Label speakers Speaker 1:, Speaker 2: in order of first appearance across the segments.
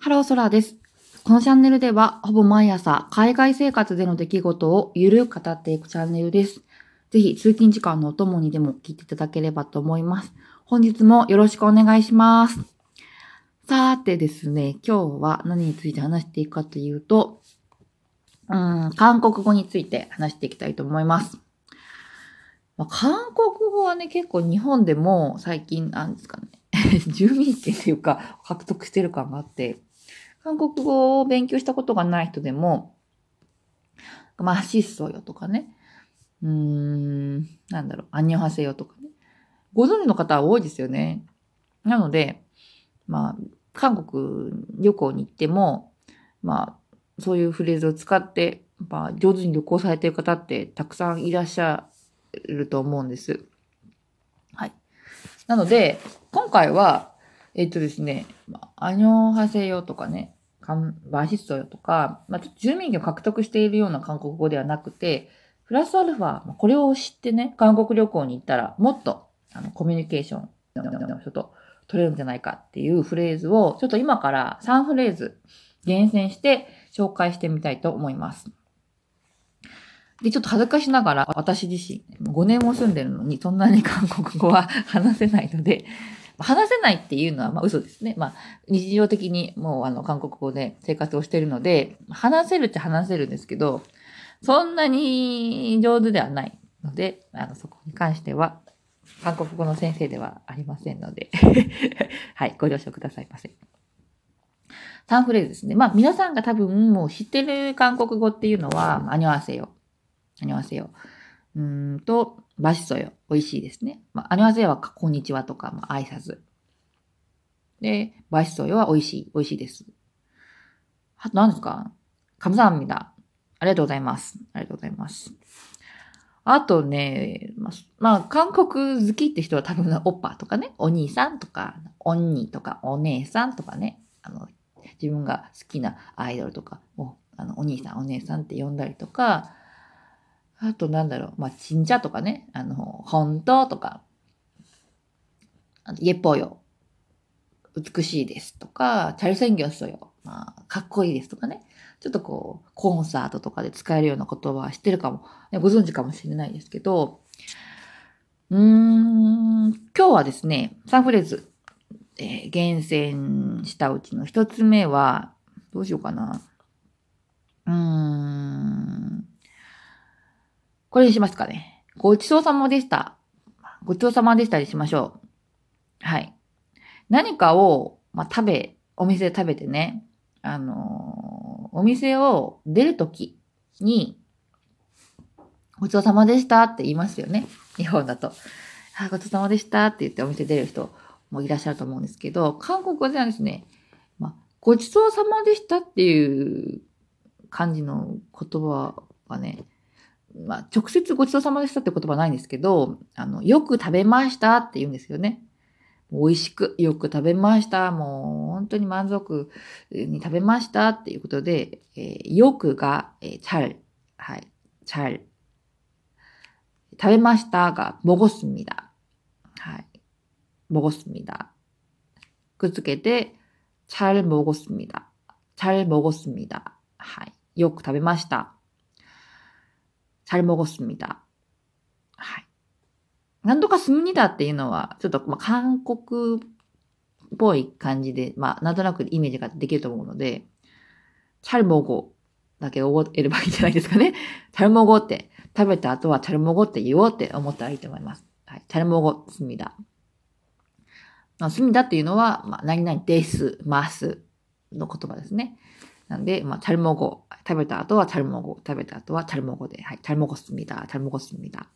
Speaker 1: ハローソラです。このチャンネルでは、ほぼ毎朝、海外生活での出来事をゆるく語っていくチャンネルです。ぜひ、通勤時間のお供にでも聞いていただければと思います。本日もよろしくお願いします。さーてですね、今日は何について話していくかというと、うん、韓国語について話していきたいと思います。まあ、韓国語はね、結構日本でも最近、なんですかね、住民権というか、獲得してる感があって、韓国語を勉強したことがない人でも、まあ、シッソよとかね、うーん、なんだろう、アニョハセヨとかね。ご存知の方は多いですよね。なので、まあ、韓国旅行に行っても、まあ、そういうフレーズを使って、まあ、上手に旅行されてる方ってたくさんいらっしゃると思うんです。はい。なので、今回は、えっとですね、アニョハセヨとかね、カンバシストよとか、まあ、ちょっと住民権を獲得しているような韓国語ではなくて、プラスアルファ、これを知ってね、韓国旅行に行ったら、もっと、あの、コミュニケーションの人と取れるんじゃないかっていうフレーズを、ちょっと今から3フレーズ厳選して紹介してみたいと思います。で、ちょっと恥ずかしながら、私自身、5年も住んでるのに、そんなに韓国語は話せないので、話せないっていうのは、まあ嘘ですね。まあ、日常的にもうあの、韓国語で生活をしているので、話せるっちゃ話せるんですけど、そんなに上手ではないので、あの、そこに関しては、韓国語の先生ではありませんので、はい、ご了承くださいませ。3フレーズですね。まあ、皆さんが多分もう知ってる韓国語っていうのは、アニョアセヨ。アニョアセヨ。うんと、バシソヨ。美味しいですね。まあ、アニョアセヨはこんにちはとか、まあ、挨拶。で、バシソヨは美味しい。美味しいです。あと何ですか？カムサハミダ。ありがとうございます。ありがとうございます。あとね、まあ、まあ、韓国好きって人は多分、オッパとかね、お兄さんとか、おんにとか、お姉さんとかね、あの、自分が好きなアイドルとかを、あの、お兄さん、お姉さんって呼んだりとか、あとなんだろう、まあ、ちんちゃとかね、あの、本当とか、あと、えっぽよ、美しいですとか、チャルセンギョスよ、まあ、かっこいいですとかね、ちょっとこう、コンサートとかで使えるような言葉は知ってるかも、ご存知かもしれないですけど、うーん、今日はですね、3フレーズ、えー厳選したうちの一つ目は、どうしようかな。うーん。これにしますかね。ごちそうさまでした。ごちそうさまでしたにしましょう。はい。何かを、まあ、食べ、お店で食べてね、あのーお店を出るときに、ごちそうさまでしたって言いますよね。日本だと。あ、ごちそうさまでしたって言ってお店出る人もいらっしゃると思うんですけど、韓国ではですね、まあ、ごちそうさまでしたっていう感じの言葉はね、まあ、直接ごちそうさまでしたって言葉はないんですけど、あの、よく食べましたって言うんですよね。美味しく、よく食べました。もう、本当に満足に食べましたっていうことで、えーよくが、えー、チャル。はい。チャル。食べましたが、もごすみだ。はい。もごすみだ。くっつけて、チャルもごすみだ。チャルもごすみだ。はい。よく食べました。チャルもごすみだ。はい。なんとかすむにだっていうのは、ちょっと、まあ、韓国っぽい感じで、まあ、なんとなくイメージができると思うので、チャルモゴだけ覚えればいいんじゃないですかね。チャルモゴって、食べた後はチャルモゴって言おうって思ったらいいと思います。はい。チャルモゴ、すみだ。まあ、すみだっていうのは、まあ、何々です、ますの言葉ですね。なんで、まあ、チャルモゴ。食べた後はチャルモゴ。食べた後はチャルモゴで。はい。チャルモゴすみだ。チャルモゴすみだ。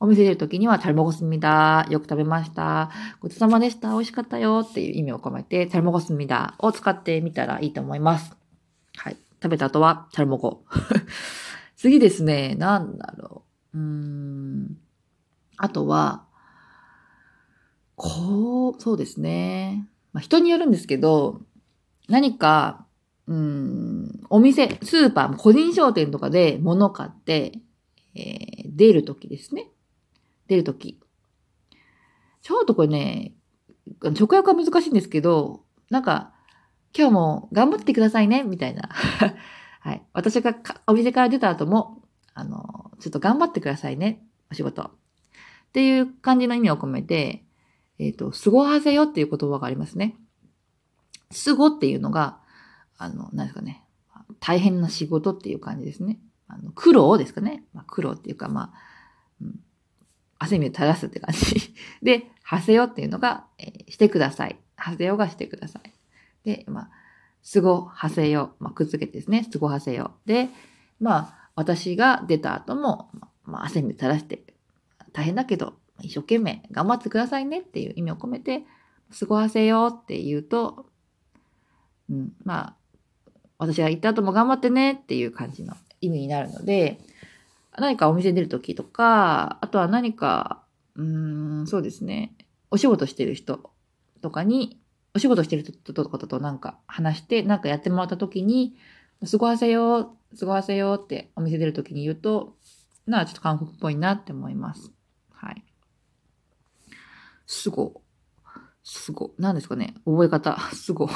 Speaker 1: お店出るときには、チャルモゴすみだ。よく食べました。ごちそうさまでした。美味しかったよ。っていう意味を込めて、チャルモゴすみだを使ってみたらいいと思います。はい。食べた後は、チャルモゴ。次ですね。なんだろう。うーん。あとは、こう、そうですね。まあ、人によるんですけど、何か、うん、お店、スーパー、個人商店とかで物買って、えー出るときですね。出るとき。ちょっとこれね、直訳は難しいんですけど、なんか、今日も頑張ってくださいね、みたいな。はい。私がお店から出た後も、あの、ちょっと頑張ってくださいね、お仕事。っていう感じの意味を込めて、えっ、ー、と、すごはせよっていう言葉がありますね。すごっていうのが、あの、何ですかね。大変な仕事っていう感じですね。あの苦労ですかね。まあ、苦労っていうか、まあ、うん、汗水を垂らすって感じ。で、はせよっていうのが、えー、してください。はせよがしてください。で、まあ、すごはせよ。まあ、くっつけてですね。すごはせよ。で、まあ、私が出た後も、まあ、汗水垂らして、大変だけど、一生懸命頑張ってくださいねっていう意味を込めて、すごはせよって言うと、うん、まあ、私が行った後も頑張ってねっていう感じの意味になるので、何かお店出るときとか、あとは何か、うーん、そうですね、お仕事してる人とかに、お仕事してる人とかとなんか話して、なんかやってもらったときに、すごせよ、すごせよってお店出るときに言うと、なあ、ちょっと韓国っぽいなって思います。はい。すご。すご。何ですかね覚え方。すご。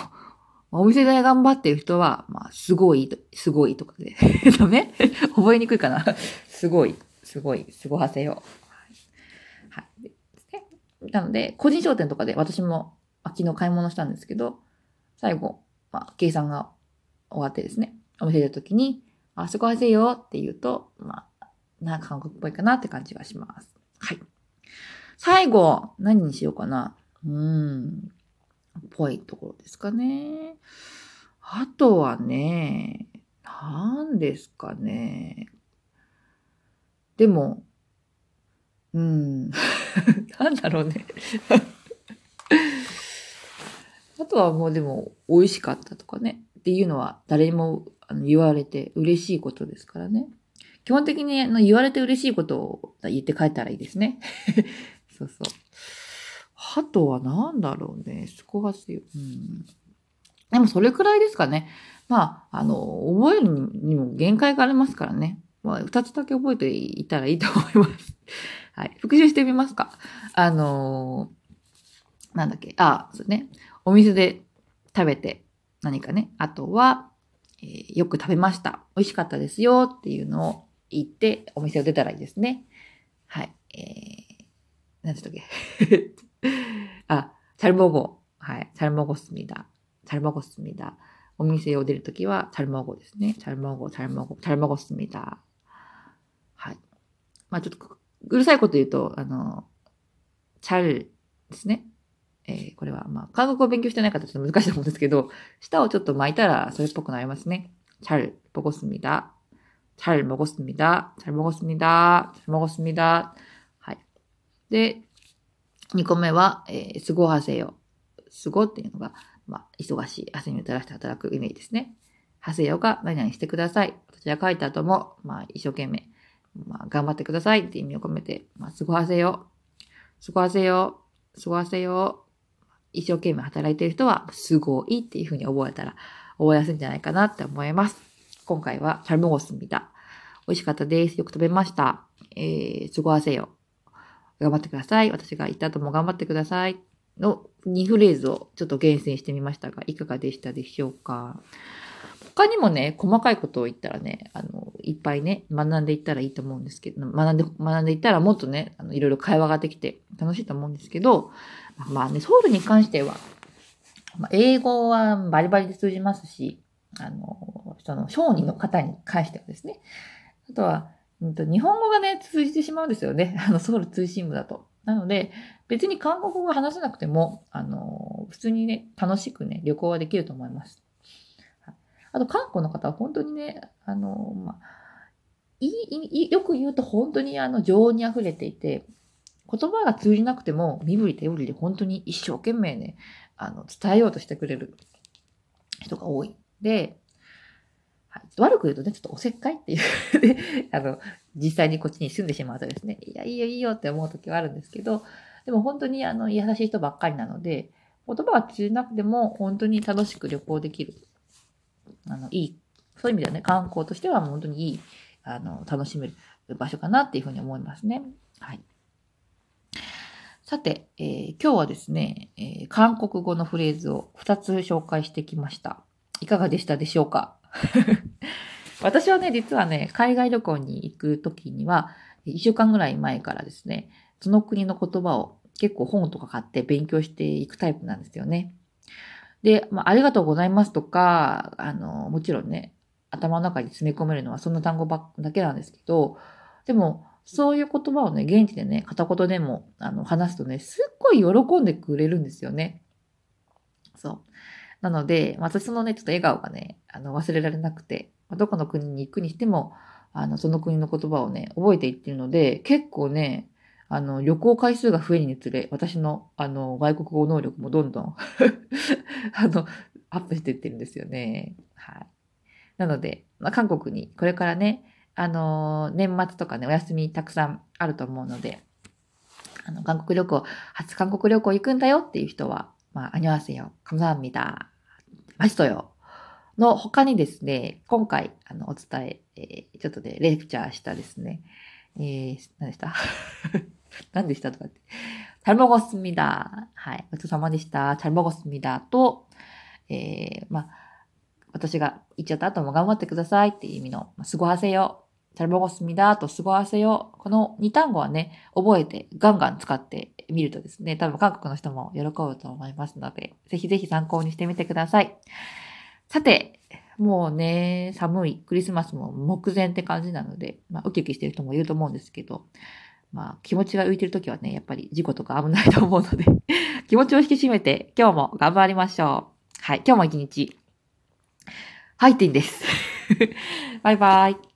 Speaker 1: お店で頑張ってる人は、まあ、すごい、すごいとかで。ダメ？覚えにくいかな？すごい、すごい、すごはせよ。はい。なので、個人商店とかで私も昨日買い物したんですけど、最後、まあ、計算が終わってですね、お店出るときに、あ、すごはせよって言うと、まあ、なんか韓国っぽいかなって感じがします。はい。最後、何にしようかな。うーん。ぽいところですかね。あとはね、何ですかね。でも、うん、なんだろうね。あとはもうでも、美味しかったとかね。っていうのは誰にも言われて嬉しいことですからね。基本的に言われて嬉しいことを言って帰ったらいいですね。そうそう。あとは何だろうね。そこがすよ。うん。でもそれくらいですかね。まあ、あの、覚えるにも限界がありますからね。まあ、二つだけ覚えていたらいいと思います。はい。復習してみますか。あのー、なんだっけ。あ、そうね。お店で食べて何かね。あとは、えー、よく食べました。美味しかったですよっていうのを言ってお店を出たらいいですね。はい。えー、何でしたっけ あ、チャルモゴ。はい。チャルモゴスミダ。チャルモゴスミダ。お店を出るときは、チャルモゴですね。チャルモゴ、チャルモゴ、チャルモゴスミダ。はい。まあちょっと、うるさいこと言うと、あの、チャルですね。えー、これは、まあ、韓国語を勉強してない方ちょっと難しいと思うんですけど、舌をちょっと巻いたらそれっぽくなりますね。チャル、ボゴスミダ。チャル、ボゴスミダ。チャル、ボゴスミダ。チャル、ボゴスミダ。はい。で、2個目は、えー、すごはせよ。すごっていうのが、まあ、忙しい、汗に垂らして働くイメージですね。はせよが何々してください。私は書いた後も、まあ、一生懸命、まあ、頑張ってくださいって意味を込めて、まあ、すごはせよ。すごはせよ。すごはせよ。一生懸命働いている人は、すごいっていうふうに覚えたら、覚えやすいんじゃないかなって思います。今回は、チャルモゴス見た。美味しかったです。よく食べました。えー、すごわせよ。頑張ってください。私が言った後も頑張ってください。の2フレーズをちょっと厳選してみましたが、いかがでしたでしょうか？他にもね、細かいことを言ったらね、あの、いっぱいね、学んでいったらいいと思うんですけど、学んで、学んでいったらもっとね、あのいろいろ会話ができて楽しいと思うんですけど、まあね、ソウルに関しては、まあ、英語はバリバリで通じますし、あの、その商人の方に関してはですね、あとは、うんと日本語がね、通じてしまうんですよね。あの、ソウル通信部だと。なので、別に韓国語が話せなくても、あの、普通にね、楽しくね、旅行はできると思います。あと、韓国の方は本当にね、あの、まあ、いい、よく言うと本当にあの、情に溢れていて、言葉が通じなくても、身振り手振りで本当に一生懸命ね、あの、伝えようとしてくれる人が多い。で、悪く言うとね、ちょっとおせっかいっていう あの、実際にこっちに住んでしまうとですね、いや、いいよいいよって思う時はあるんですけど、でも本当にあの、優しい人ばっかりなので、言葉は通じなくても本当に楽しく旅行できる。あの、いい、そういう意味ではね、観光としては本当にいい、あの、楽しめる場所かなっていうふうに思いますね。はい。さて、えー今日はですね、えー韓国語のフレーズを2つ紹介してきました。いかがでしたでしょうか？私はね、実はね、海外旅行に行くときには、1週間ぐらい前からですね、その国の言葉を結構本とか買って勉強していくタイプなんですよね。で、まあ、ありがとうございますとか、あの、もちろんね、頭の中に詰め込めるのはそんな単語ばだけなんですけど、でも、そういう言葉をね、現地でね、片言でもあの話すとね、すっごい喜んでくれるんですよね。そう。なので、まあ私そのね、ちょっと笑顔がね、あの忘れられなくて、まあどこの国に行くにしても、あの、その国の言葉をね、覚えていってるので、結構ね、あの、旅行回数が増えるにつれ、私の、あの、外国語能力もどんどんあの、アップしていってるんですよね。はい。なので、まあ、韓国にこれからね、あの、年末とかね、お休みたくさんあると思うので、あの、韓国旅行、初韓国旅行行くんだよっていう人は、まあ、アニョハセヨ、감사합니다。 マストよ。の他にですね、今回、あの、お伝え、えーちょっとで、レクチャーしたですね、えー、何でした何でしたとかって。잘먹었습니다。はい。ごちそうさまでした。잘먹었습니다。と、えー、まあ、私が言っちゃった後も頑張ってくださいっていう意味の、まあ、すごはせよ。잘먹었습니다。とすごはせよ。この2単語はね、覚えてガンガン使って みるとですね、多分韓国の人も喜ぶと思いますので、ぜひぜひ参考にしてみてください。さて、もうね、寒いクリスマスも目前って感じなので、まあ、ウキウキしてる人もいると思うんですけど、まあ、気持ちが浮いてるときはね、やっぱり事故とか危ないと思うので、気持ちを引き締めて、今日も頑張りましょう。はい、今日も一日、ハイティンです。バイバイ。